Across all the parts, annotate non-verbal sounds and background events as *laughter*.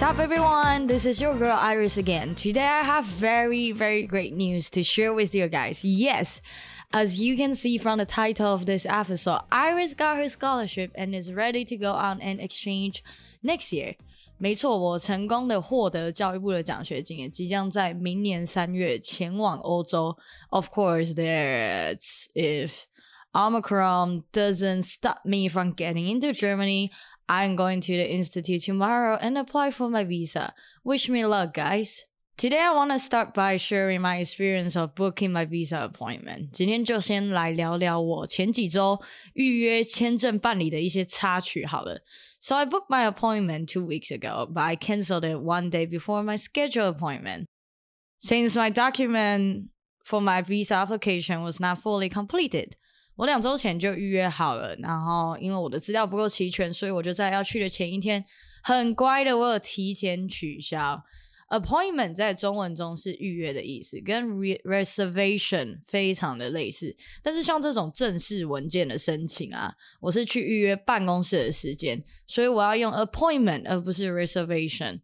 What's up, everyone? This is your girl Iris again. Today I have very, very great news to share with you guys. Yes, as you can see from the title of this episode, Iris got her scholarship and is ready to go on an exchange next year. 没错，我成功的获得教育部的奖学金，也即将在明年三月前往欧洲。Of course, that's if Omicron doesn't stop me from getting into Germany. I'm going to the institute tomorrow and apply for my visa. Wish me luck, guys. Today I want to start by sharing my experience of booking my visa appointment. 今天就先来聊聊我前几周预约签证办理的一些插曲好了。So I booked my appointment two weeks ago, but I canceled it one day before my scheduled appointment. Since my document for my visa application was not fully completed, 我两周前就预约好了，然后因为我的资料不够齐全，所以我就在要去的前一天，很乖的，我有提前取消。Appointment 在中文中是预约的意思，跟 reservation 非常的类似。但是像这种正式文件的申请啊，我是去预约办公室的时间，所以我要用 appointment 而不是 reservation。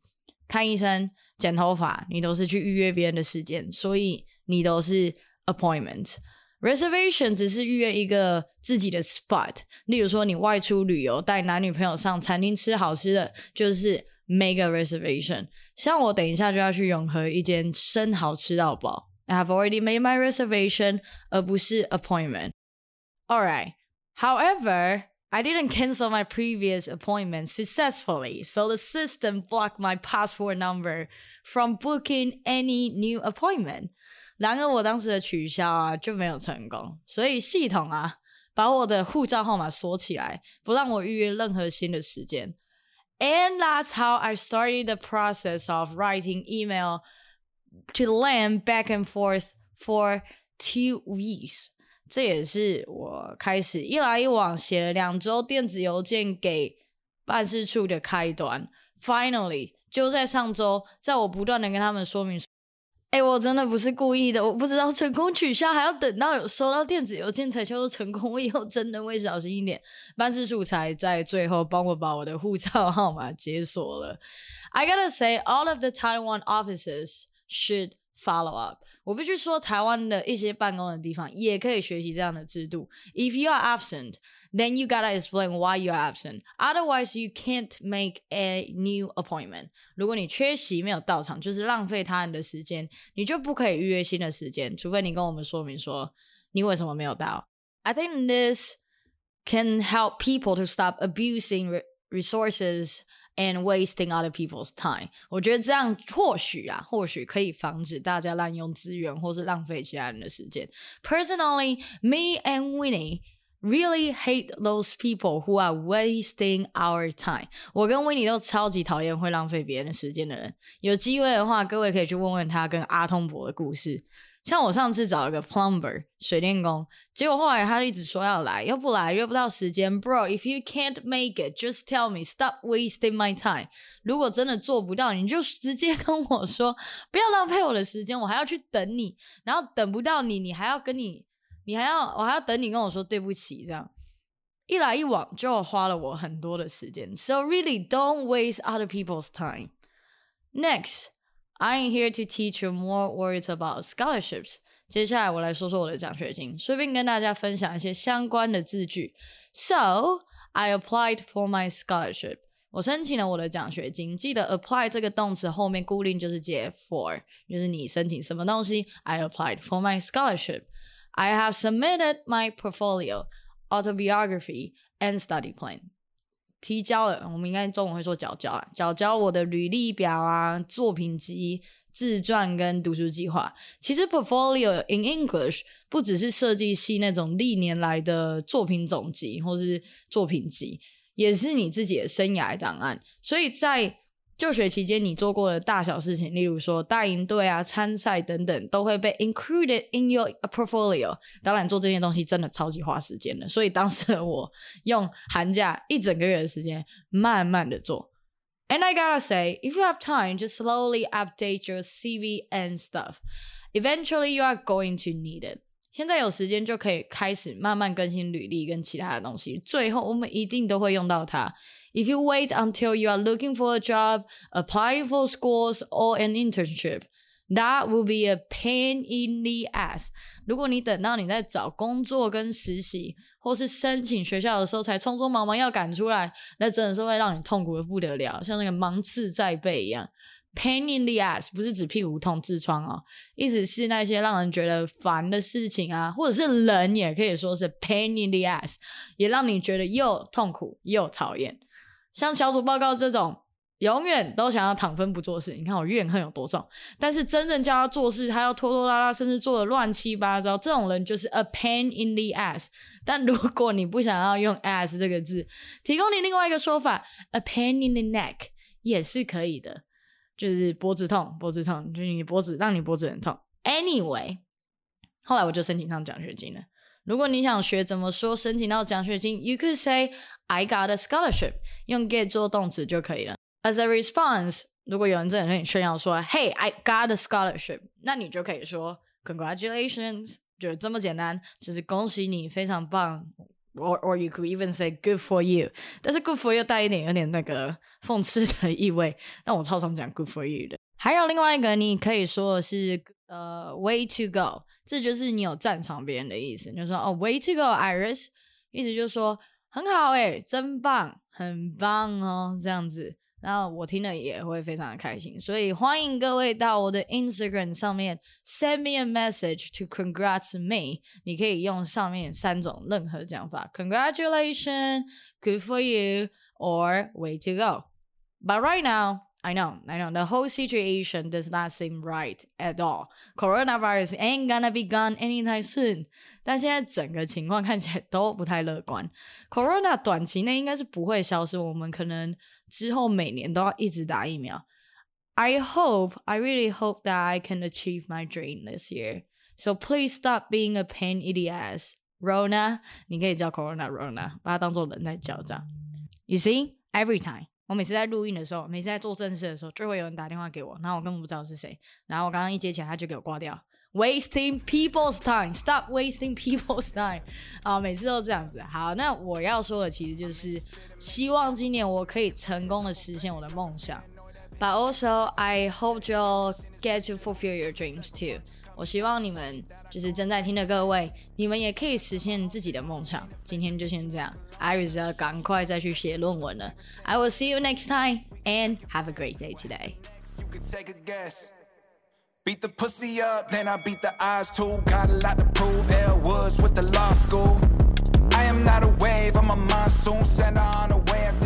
看医生、剪头发，你都是去预约别人的时间，所以你都是 appointment。Reservation 只是预约一个自己的 spot，例如说你外出旅游，带男女朋友上餐厅吃好吃的，就是 make a reservation。像我等一下就要去永和一间生蚝吃到饱，I have already made my reservation，而不是 appointment。Alright, however. I didn't cancel my previous appointment successfully, so the system blocked my passport number from booking any new appointment. 然而我当时的取消啊就没有成功，所以系统啊把我的护照号码锁起来，不让我预约任何新的时间。And that's how I started the process of writing email to land back and forth for two weeks。这也是我开始一来一往写了两周电子邮件给办事处的开端。Finally，就在上周，在我不断的跟他们说明。我真的不是故意的，我不知道成功取消还要等到有收到电子邮件才叫做成功。我以后真的会小心一点。办事处才在最后帮我把我的护照号码解锁了。I gotta say, all of the Taiwan offices should follow up。我必须说，台湾的一些办公的地方也可以学习这样的制度。If you are absent, then you gotta explain why you are absent. Otherwise, you can't make a new appointment. 如果你缺席没有到场，就是浪费他人的时间，你就不可以预约新的时间，除非你跟我们说明说你为什么没有到。I think this can help people to stop abusing resources and wasting other people's time，我觉得这样或许啊，或许可以防止大家滥用资源或是浪费其他人的时间。Personally, me and Winnie Really hate those people who are wasting our time。我跟 Winnie 都超级讨厌会浪费别人时间的人。有机会的话，各位可以去问问他跟阿通伯的故事。像我上次找一个 plumber 水电工，结果后来他一直说要来，又不来，约不到时间。Bro，if you can't make it，just tell me，stop wasting my time。如果真的做不到，你就直接跟我说，不要浪费我的时间，我还要去等你，然后等不到你，你还要跟你，你还要我还要等你跟我说对不起，这样一来一往就花了我很多的时间。So really don't waste other people's time. Next. I'm here to teach you more words about scholarships。接下来我来说说我的奖学金，顺便跟大家分享一些相关的字句。So I applied for my scholarship。我申请了我的奖学金。记得 apply 这个动词后面固定就是接 for，就是你申请什么东西。I applied for my scholarship. I have submitted my portfolio, autobiography, and study plan. 提交了，我们应该中文会说缴交啊，缴交我的履历表啊、作品集、自传跟读书计划。其实 portfolio in English 不只是设计系那种历年来的作品总集或是作品集，也是你自己的生涯档案。所以在就学期间，你做过的大小事情，例如说大营队啊、参赛等等，都会被 included in your portfolio。当然，做这些东西真的超级花时间的，所以当时我用寒假一整个月的时间，慢慢的做。And I gotta say, if you have time, just slowly update your CV and stuff. Eventually, you are going to need it. 现在有时间就可以开始慢慢更新履历跟其他的东西，最后我们一定都会用到它。If you wait until you are looking for a job, applying for schools or an internship, that will be a pain in the ass。如果你等到你在找工作跟实习，或是申请学校的时候才匆匆忙忙要赶出来，那真的是会让你痛苦的不得了，像那个芒刺在背一样。Pain in the ass 不是指屁股痛、痔疮哦，意思是那些让人觉得烦的事情啊，或者是人也可以说是 pain in the ass，也让你觉得又痛苦又讨厌。像小组报告这种，永远都想要躺分不做事。你看我怨恨有多重，但是真正叫他做事，他要拖拖拉拉，甚至做的乱七八糟。这种人就是 a pain in the ass。但如果你不想要用 ass 这个字，提供你另外一个说法，a pain in the neck 也是可以的。就是脖子痛，脖子痛，就是你脖子让你脖子很痛。Anyway，后来我就申请上奖学金了。如果你想学怎么说申请到奖学金，you could say I got a scholarship，用 get 做动词就可以了。As a response，如果有人真的跟你炫耀说，Hey，I got a scholarship，那你就可以说 Congratulations，就这么简单，就是恭喜你，非常棒。or or you could even say good for you，但是 good for you 带一点有点那个讽刺的意味，但我超常讲 good for you 的。还有另外一个，你可以说的是呃 way to go，这就是你有赞赏别人的意思，就说哦 way to go，Iris，意思就是说很好哎，真棒，很棒哦，这样子。然后我听了也会非常的开心，所以欢迎各位到我的 Instagram 上面 send me a message to congrats me。你可以用上面三种任何讲法，congratulation，good for you or way to go。But right now, I know, I know the whole situation does not seem right at all. Coronavirus ain't gonna be gone anytime soon. 但现在整个情况看起来都不太乐观。Corona 短期内应该是不会消失，我们可能之后每年都要一直打疫苗。I hope, I really hope that I can achieve my dream this year. So please stop being a pain in the ass. Rona，你可以叫 Corona Rona，把它当做人在叫这样。You see, every time， 我每次在录音的时候，每次在做正事的时候，就会有人打电话给我，然后我根本不知道是谁，然后我刚刚一接起来，他就给我挂掉。Wasting people's time, stop wasting people's time *laughs* 啊！每次都这样子。好，那我要说的其实就是，希望今年我可以成功的实现我的梦想。But also, I hope you'll get to fulfill your dreams too. 我希望你们就是正在听的各位，你们也可以实现自己的梦想。今天就先这样，Iris 要赶快再去写论文了。I will see you next time and have a great day today. Beat the pussy up, then I beat the eyes too. Got a lot to prove. L Woods with the law school. I am not a wave, I'm a monsoon. Send on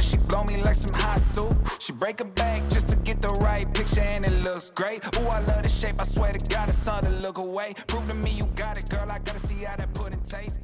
she blow me like some hot soup. She break a bank just to get the right picture, and it looks great. Ooh, I love the shape, I swear to God, it's hard to look away. Prove to me you got it, girl. I gotta see how that pudding taste.